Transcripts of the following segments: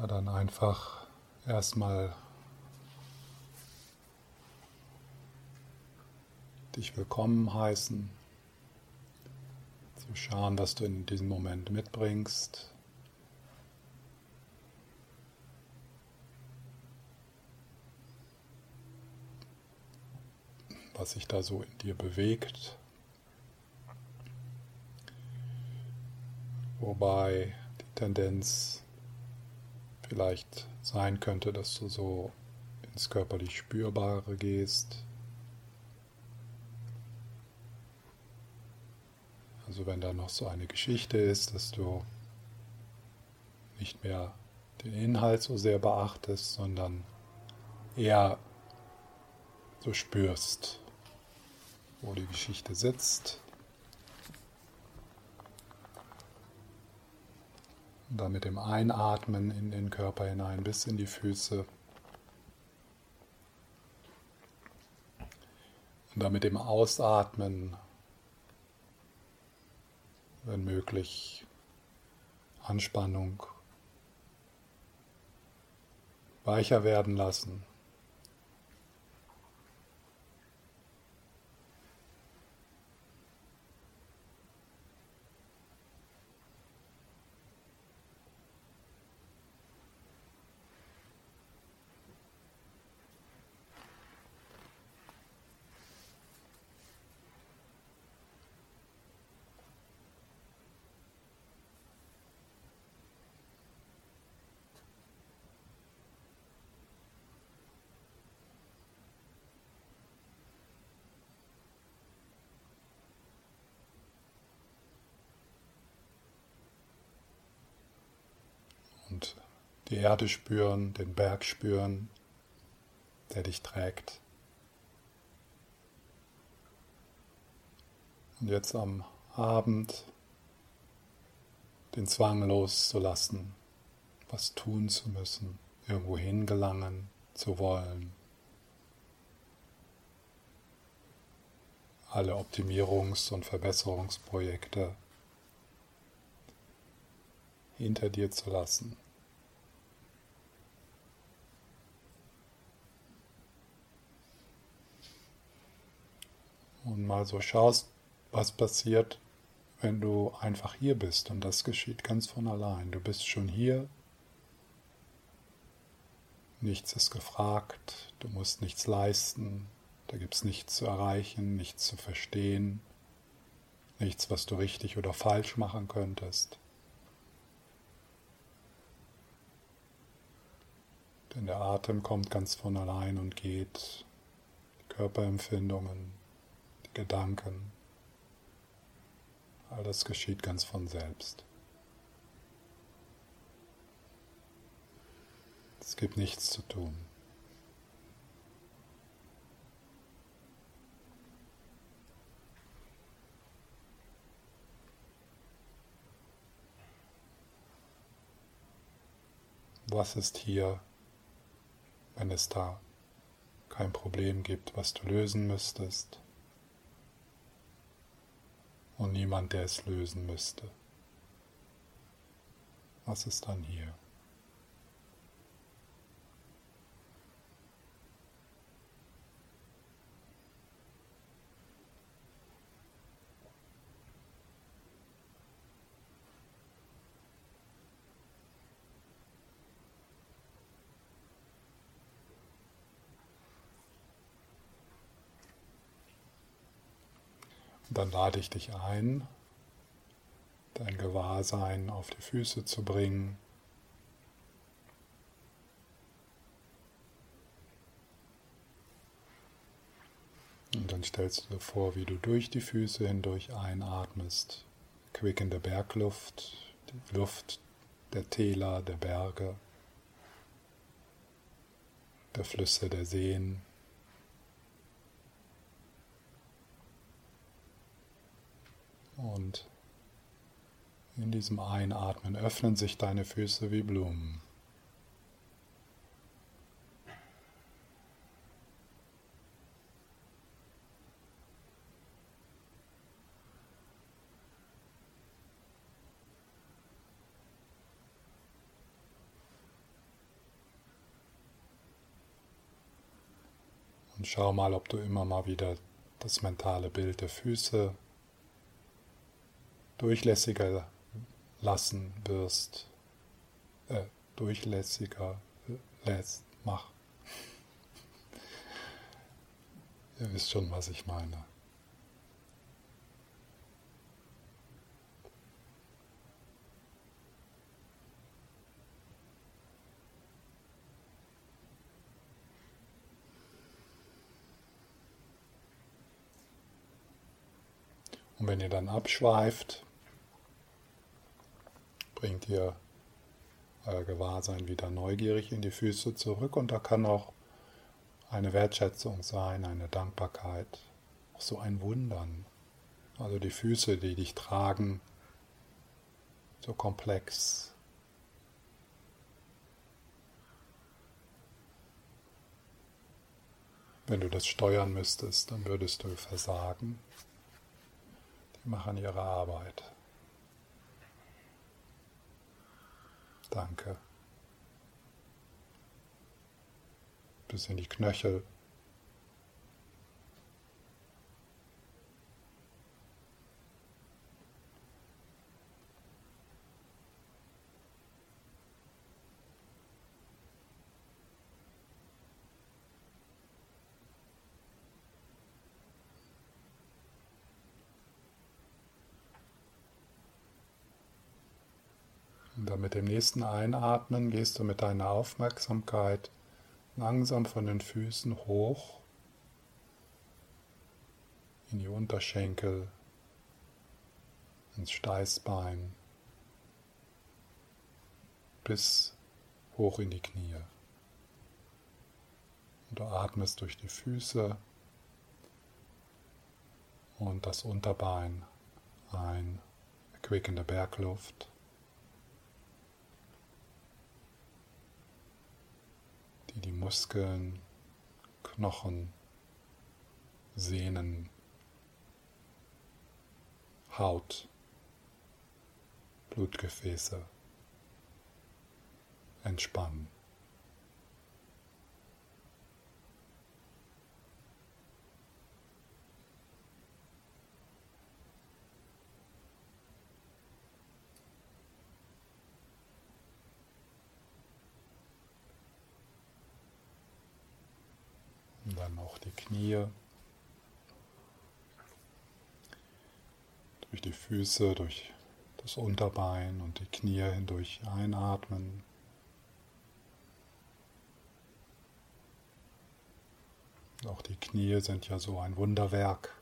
Ja, dann einfach erstmal dich willkommen heißen, zu schauen, was du in diesem Moment mitbringst. was sich da so in dir bewegt. Wobei die Tendenz vielleicht sein könnte, dass du so ins körperlich Spürbare gehst. Also wenn da noch so eine Geschichte ist, dass du nicht mehr den Inhalt so sehr beachtest, sondern eher so spürst, wo die Geschichte sitzt. Und dann mit dem Einatmen in den Körper hinein bis in die Füße. Und dann mit dem Ausatmen, wenn möglich, Anspannung weicher werden lassen. und die Erde spüren, den Berg spüren, der dich trägt. Und jetzt am Abend den Zwang loszulassen, was tun zu müssen, irgendwo hingelangen zu wollen. Alle Optimierungs- und Verbesserungsprojekte hinter dir zu lassen. Und mal so schaust, was passiert, wenn du einfach hier bist. Und das geschieht ganz von allein. Du bist schon hier. Nichts ist gefragt. Du musst nichts leisten. Da gibt es nichts zu erreichen, nichts zu verstehen. Nichts, was du richtig oder falsch machen könntest. Denn der Atem kommt ganz von allein und geht. Körperempfindungen, Gedanken, all das geschieht ganz von selbst. Es gibt nichts zu tun. Was ist hier wenn es da kein Problem gibt, was du lösen müsstest und niemand, der es lösen müsste. Was ist dann hier? Dann lade ich dich ein, dein Gewahrsein auf die Füße zu bringen. Und dann stellst du dir vor, wie du durch die Füße hindurch einatmest, quickende Bergluft, die Luft der Täler, der Berge, der Flüsse, der Seen. Und in diesem Einatmen öffnen sich deine Füße wie Blumen. Und schau mal, ob du immer mal wieder das mentale Bild der Füße durchlässiger lassen wirst, äh, durchlässiger lässt, mach. Ihr wisst schon, was ich meine. Und wenn ihr dann abschweift, bringt ihr euer Gewahrsein wieder neugierig in die Füße zurück und da kann auch eine Wertschätzung sein, eine Dankbarkeit, auch so ein Wundern. Also die Füße, die dich tragen, so komplex. Wenn du das steuern müsstest, dann würdest du versagen. Die machen ihre Arbeit. Danke. Bis in die Knöchel. Und dann mit dem nächsten Einatmen gehst du mit deiner Aufmerksamkeit langsam von den Füßen hoch in die Unterschenkel, ins Steißbein bis hoch in die Knie. Und du atmest durch die Füße und das Unterbein ein, erquickende Bergluft. Die die Muskeln, Knochen, Sehnen, Haut, Blutgefäße entspannen. Und dann auch die Knie. Durch die Füße, durch das Unterbein und die Knie hindurch einatmen. Auch die Knie sind ja so ein Wunderwerk.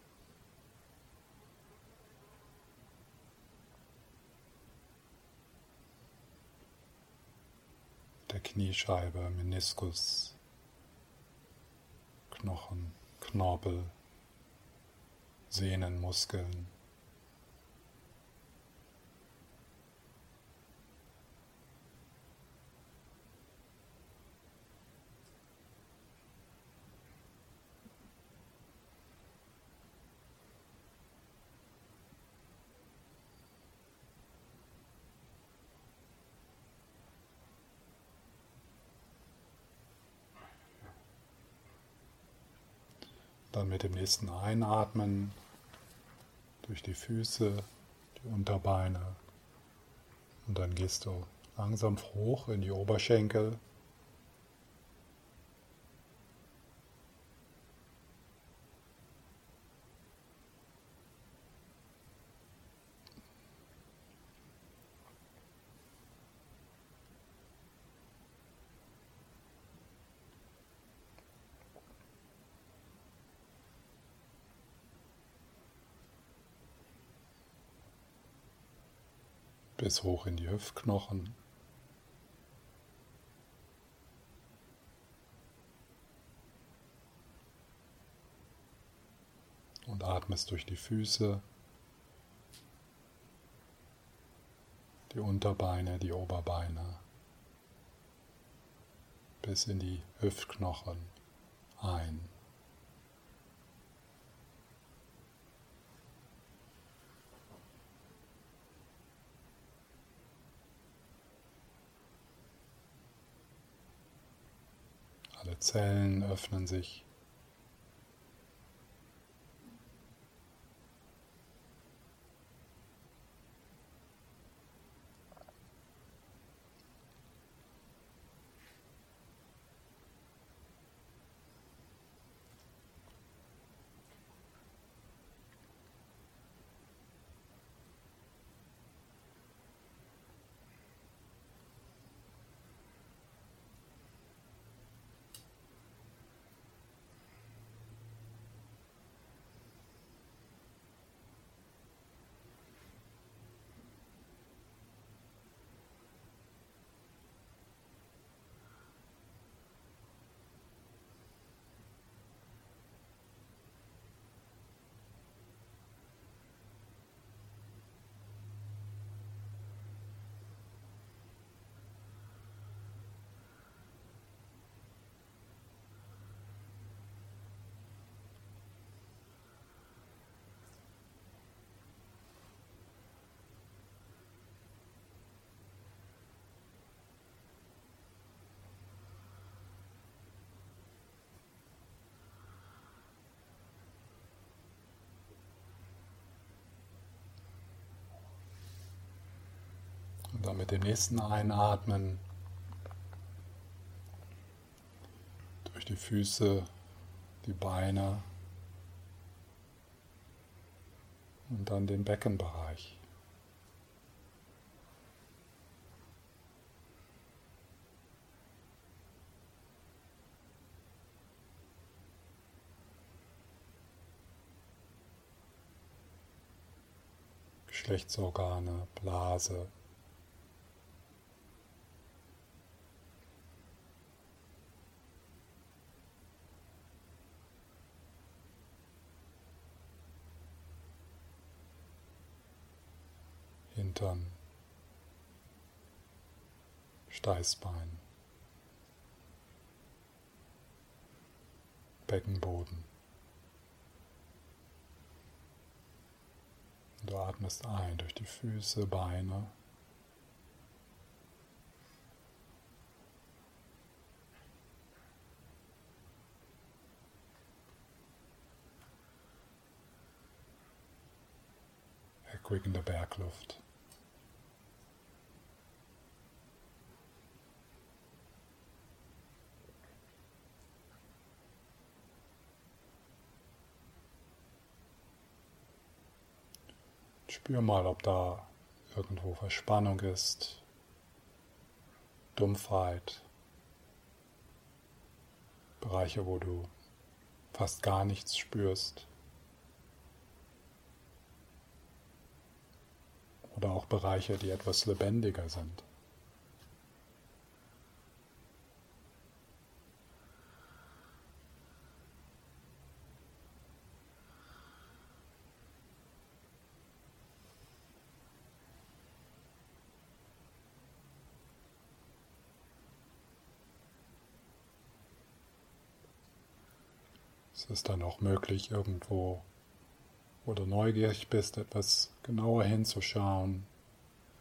Der Kniescheibe, Meniskus, Knochen, Knorpel, Sehnen, Mit dem nächsten Einatmen durch die Füße, die Unterbeine. Und dann gehst du langsam hoch in die Oberschenkel. Bis hoch in die Hüftknochen. Und atmest durch die Füße, die Unterbeine, die Oberbeine, bis in die Hüftknochen ein. Alle Zellen öffnen sich dann mit dem nächsten Einatmen durch die Füße, die Beine und dann den Beckenbereich. Geschlechtsorgane, Blase. Hintern, Steißbein, Beckenboden. Du atmest ein durch die Füße, Beine. Erquickende Bergluft. Spür mal, ob da irgendwo Verspannung ist, Dumpfheit, Bereiche, wo du fast gar nichts spürst. Oder auch Bereiche, die etwas lebendiger sind. Es dann auch möglich, irgendwo, wo du neugierig bist, etwas genauer hinzuschauen,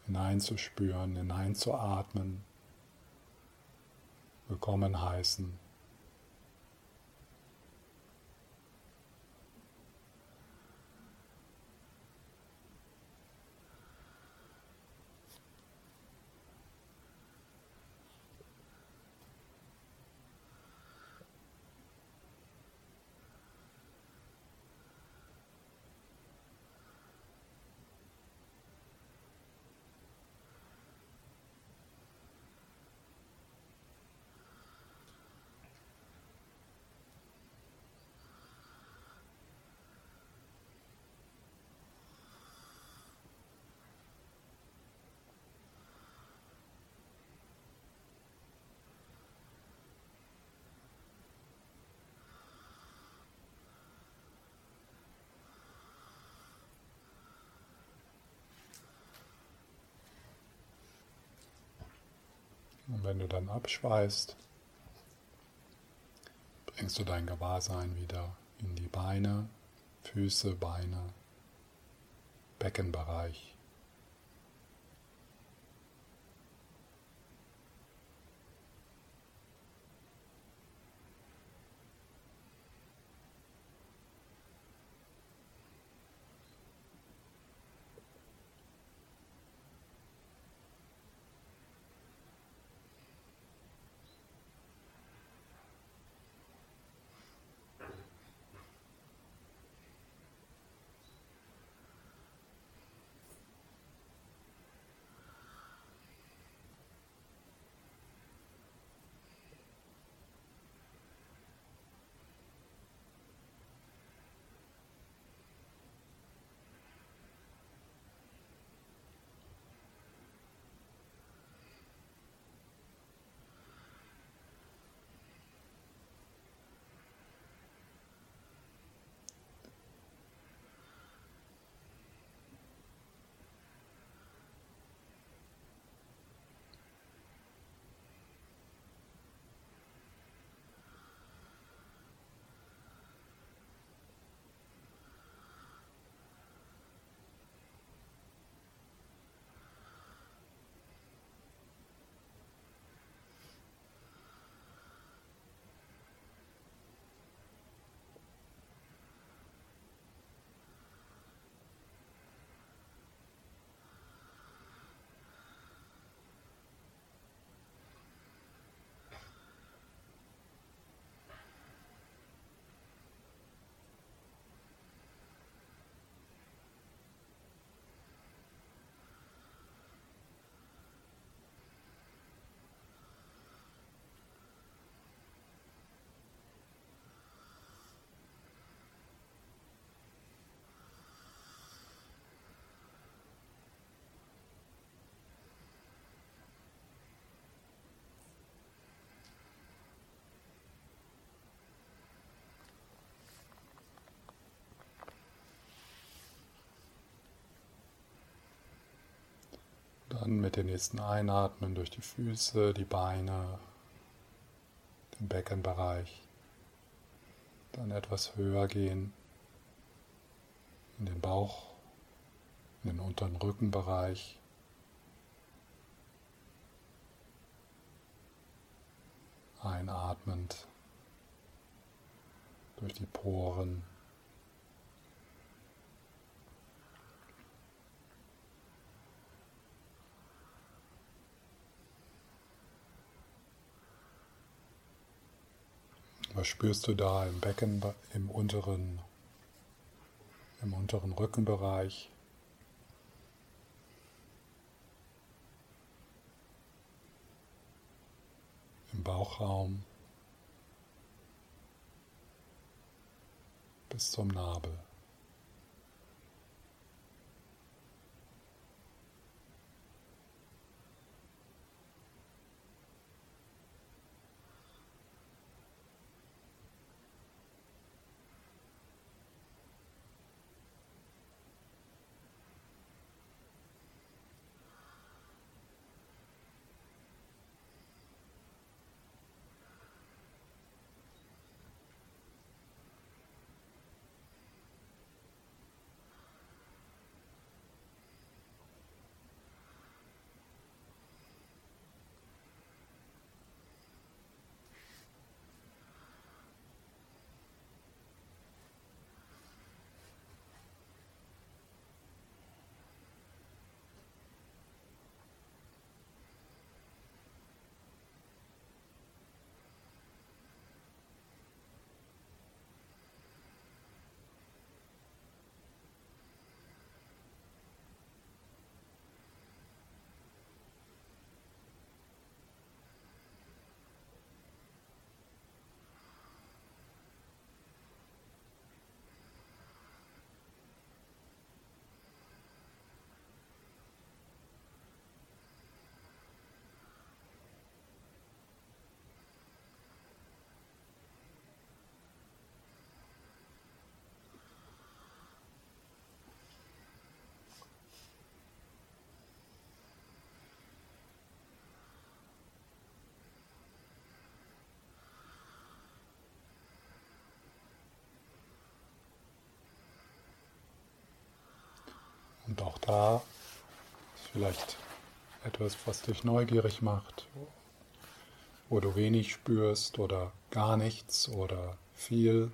hineinzuspüren, hineinzuatmen, willkommen heißen. Und wenn du dann abschweißt, bringst du dein Gewahrsein wieder in die Beine, Füße, Beine, Beckenbereich. Dann mit dem nächsten Einatmen durch die Füße, die Beine, den Beckenbereich. Dann etwas höher gehen in den Bauch, in den unteren Rückenbereich. Einatmend durch die Poren. Was spürst du da im Becken, im unteren, im unteren Rückenbereich? Im Bauchraum bis zum Nabel. Und auch da ist vielleicht etwas, was dich neugierig macht, wo du wenig spürst oder gar nichts oder viel.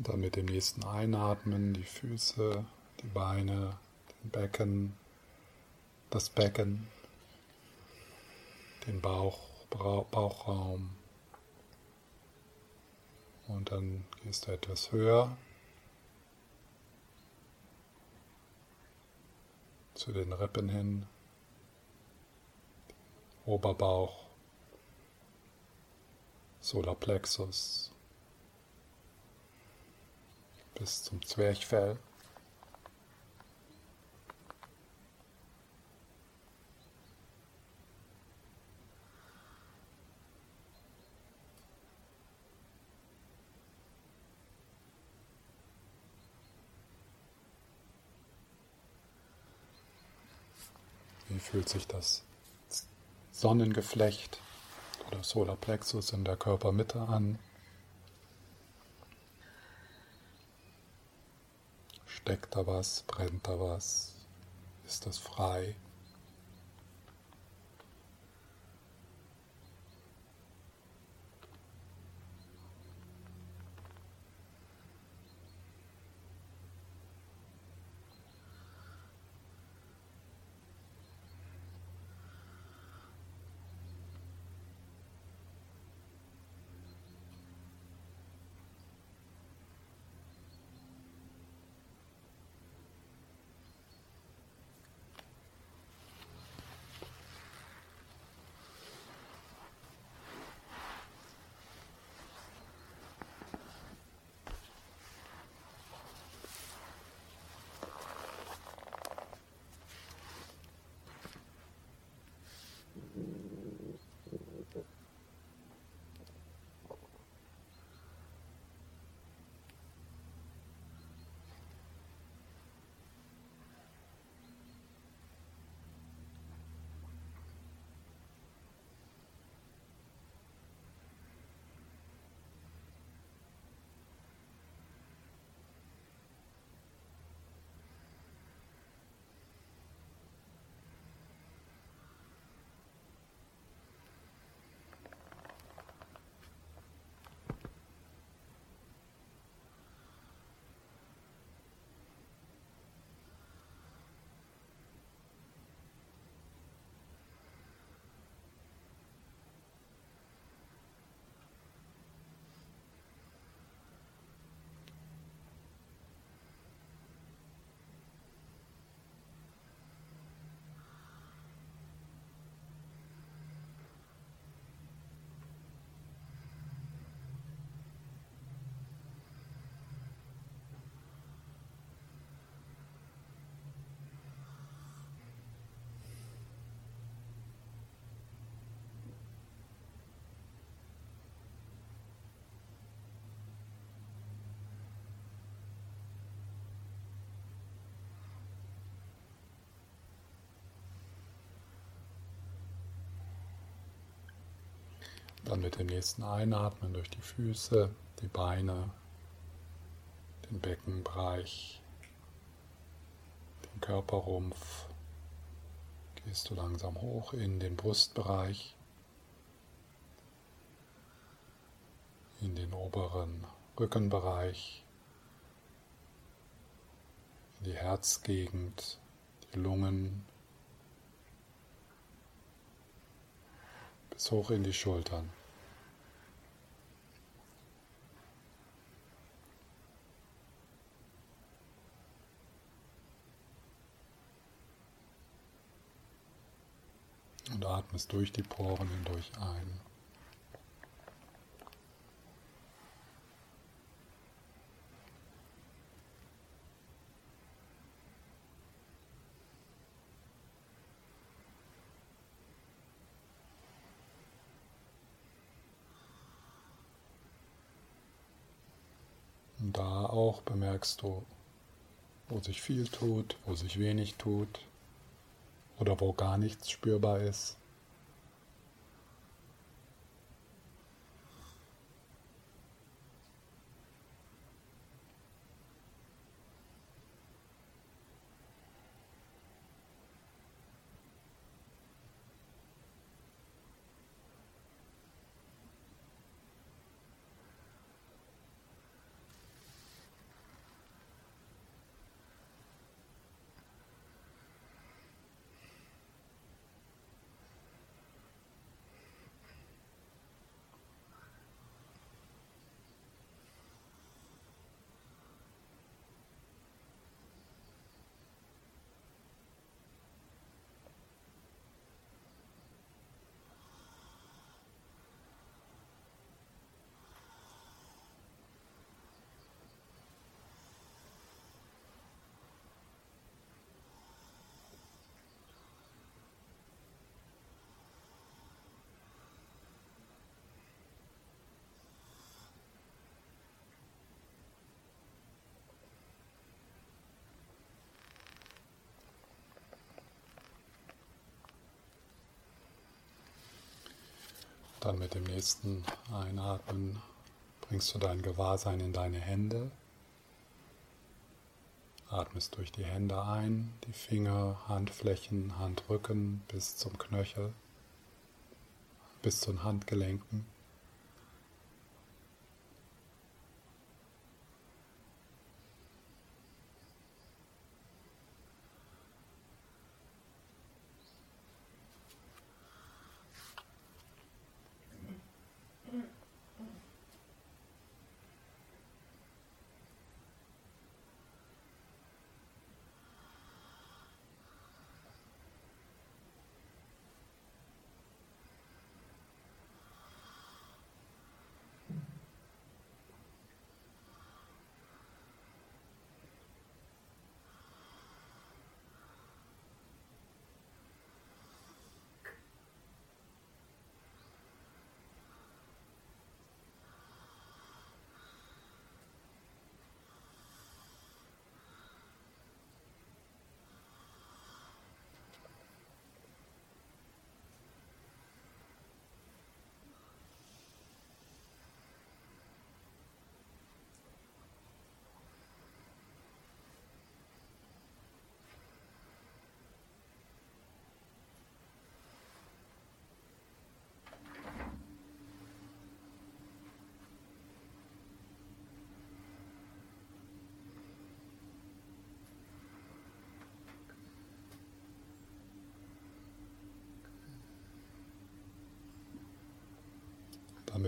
Und dann mit dem nächsten Einatmen die Füße, die Beine, den Becken, das Becken, den Bauch, Bauchraum. Und dann gehst du etwas höher zu den Rippen hin, Oberbauch, Solarplexus, bis zum Zwerchfell. Wie fühlt sich das Sonnengeflecht oder Solarplexus in der Körpermitte an? Steckt da was? Brennt da was? Ist das frei? Dann mit dem nächsten Einatmen durch die Füße, die Beine, den Beckenbereich, den Körperrumpf. Gehst du langsam hoch in den Brustbereich, in den oberen Rückenbereich, in die Herzgegend, die Lungen, bis hoch in die Schultern. Und atmest durch die Poren hindurch ein. Da auch bemerkst du, wo sich viel tut, wo sich wenig tut oder wo gar nichts spürbar ist. Dann mit dem nächsten Einatmen bringst du dein Gewahrsein in deine Hände. Atmest durch die Hände ein, die Finger, Handflächen, Handrücken bis zum Knöchel, bis zu den Handgelenken.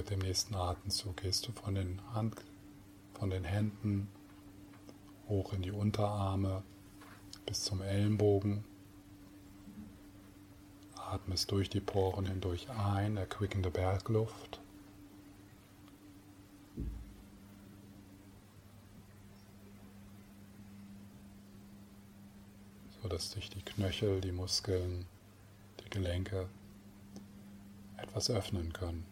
Mit dem nächsten Atemzug gehst du von den, Hand, von den Händen hoch in die Unterarme bis zum Ellenbogen. Atmest durch die Poren hindurch ein, erquickende Bergluft. so dass sich die Knöchel, die Muskeln, die Gelenke etwas öffnen können.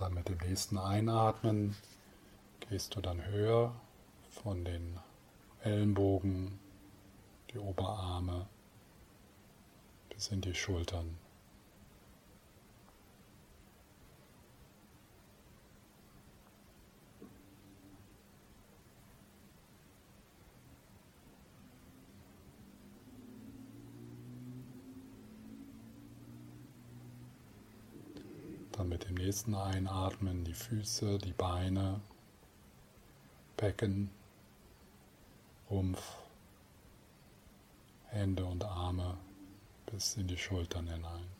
Dann mit dem nächsten Einatmen gehst du dann höher von den Ellenbogen, die Oberarme bis in die Schultern. Nächsten Einatmen die Füße, die Beine, Becken, Rumpf, Hände und Arme bis in die Schultern hinein.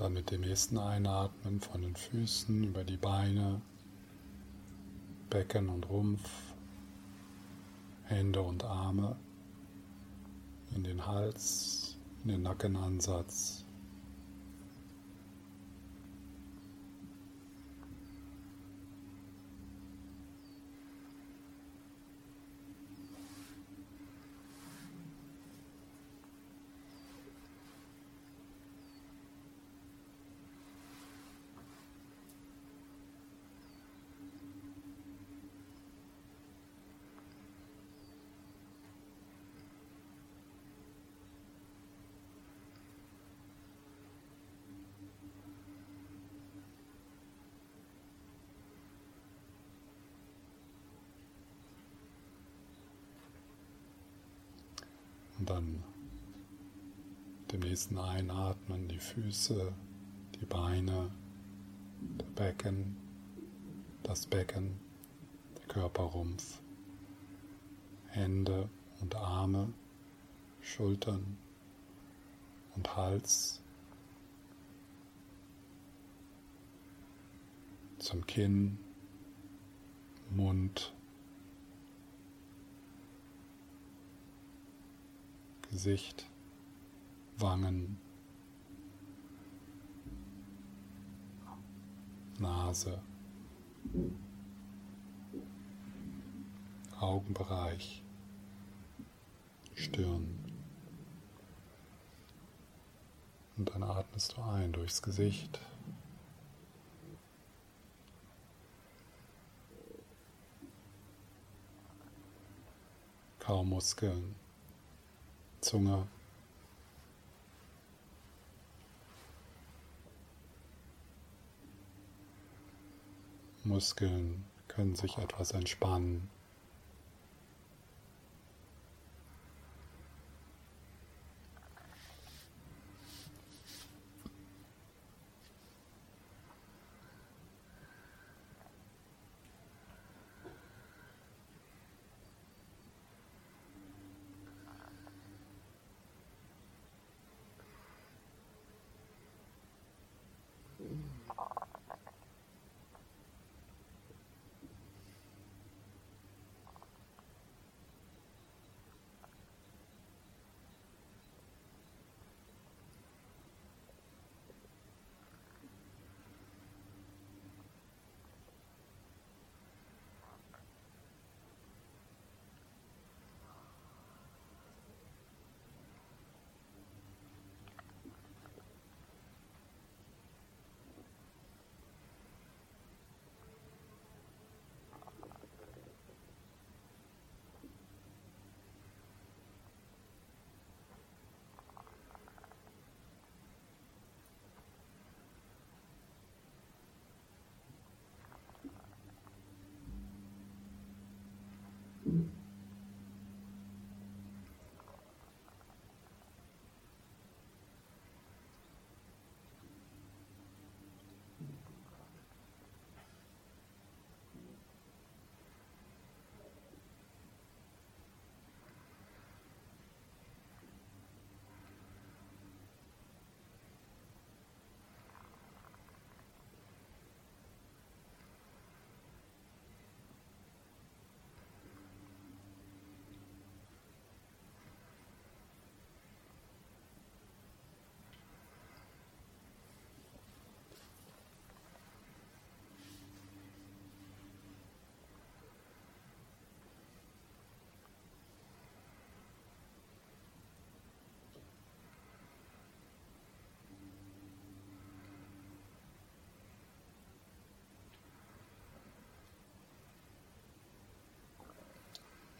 Dann mit dem nächsten Einatmen von den Füßen über die Beine, Becken und Rumpf, Hände und Arme in den Hals, in den Nackenansatz. Und dann dem nächsten Einatmen die Füße, die Beine, der Becken, das Becken, der Körperrumpf, Hände und Arme, Schultern und Hals zum Kinn, Mund, Gesicht, Wangen, Nase, Augenbereich, Stirn. Und dann atmest du ein durchs Gesicht. Kaumuskeln. Zunge. Muskeln können sich etwas entspannen.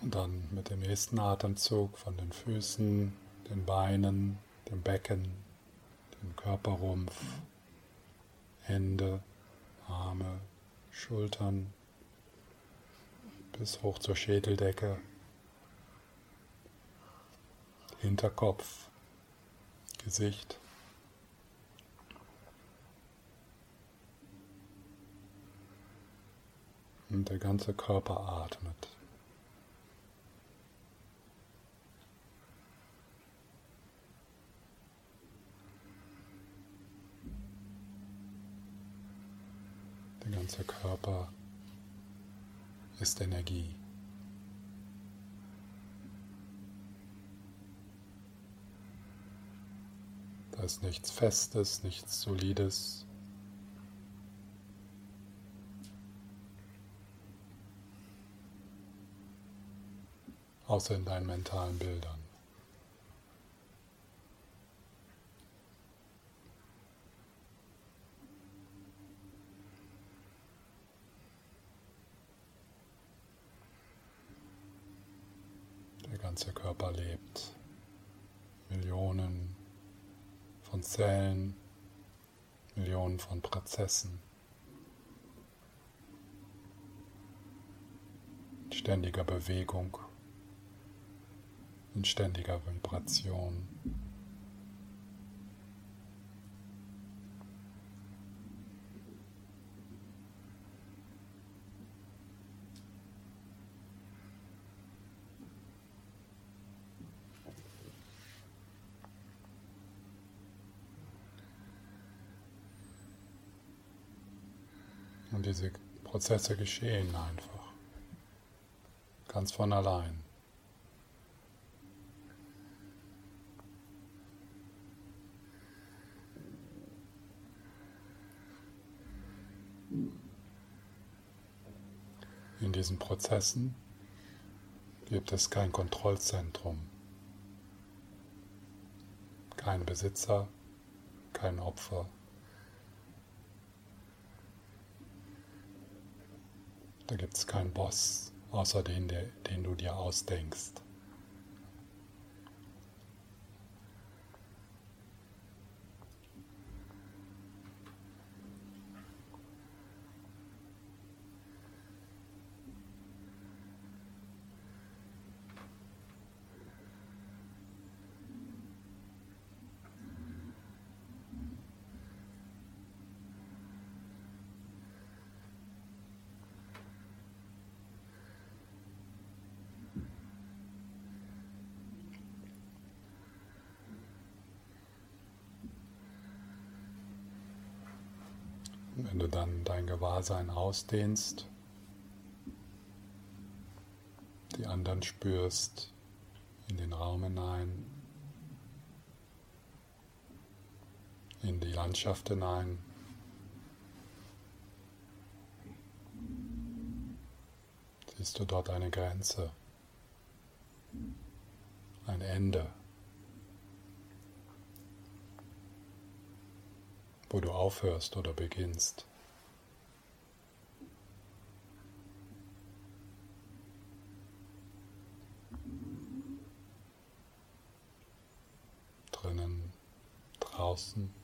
Und dann mit dem nächsten Atemzug von den Füßen, den Beinen, dem Becken, dem Körperrumpf, Hände, Arme, Schultern bis hoch zur Schädeldecke, Hinterkopf, Gesicht. Und der ganze Körper atmet. Ganze Körper ist Energie. Da ist nichts Festes, nichts Solides. Außer in deinen mentalen Bildern. Der ganze Körper lebt. Millionen von Zellen, Millionen von Prozessen, in ständiger Bewegung, in ständiger Vibration. Und diese Prozesse geschehen einfach. Ganz von allein. In diesen Prozessen gibt es kein Kontrollzentrum, kein Besitzer, kein Opfer. Da gibt es keinen Boss, außer den, den du dir ausdenkst. Wenn du dann dein Gewahrsein ausdehnst, die anderen spürst in den Raum hinein, in die Landschaft hinein. Siehst du dort eine Grenze, ein Ende. Wo du aufhörst oder beginnst. Drinnen, draußen.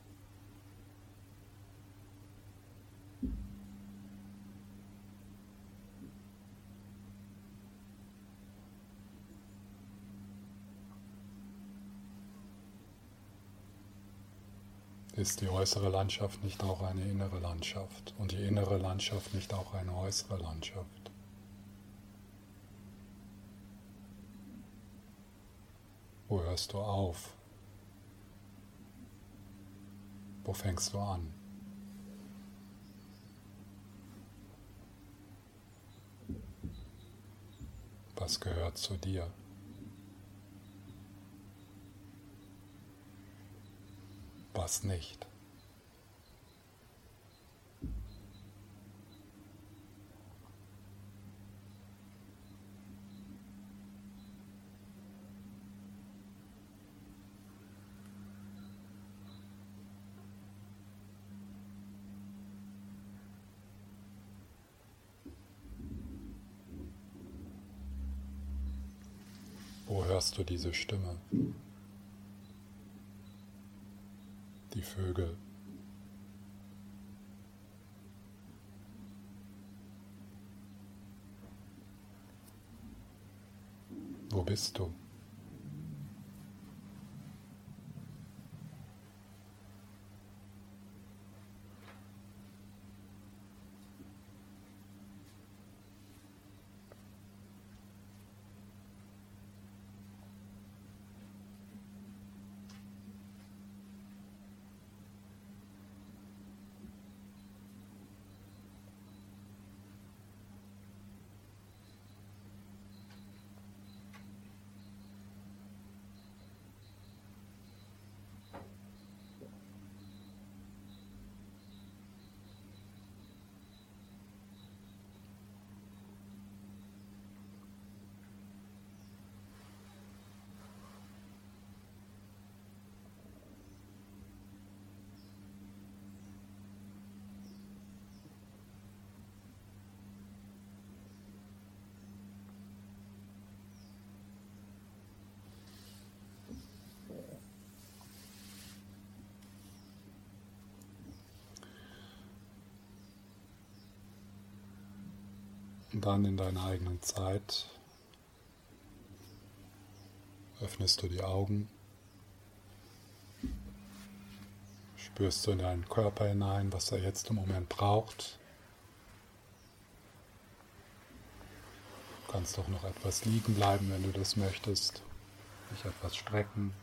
Ist die äußere Landschaft nicht auch eine innere Landschaft und die innere Landschaft nicht auch eine äußere Landschaft? Wo hörst du auf? Wo fängst du an? Was gehört zu dir? Was nicht. Wo hörst du diese Stimme? Die Vögel. Wo bist du? Dann in deiner eigenen Zeit öffnest du die Augen, spürst du in deinen Körper hinein, was er jetzt im Moment braucht. Du kannst doch noch etwas liegen bleiben, wenn du das möchtest, dich etwas strecken.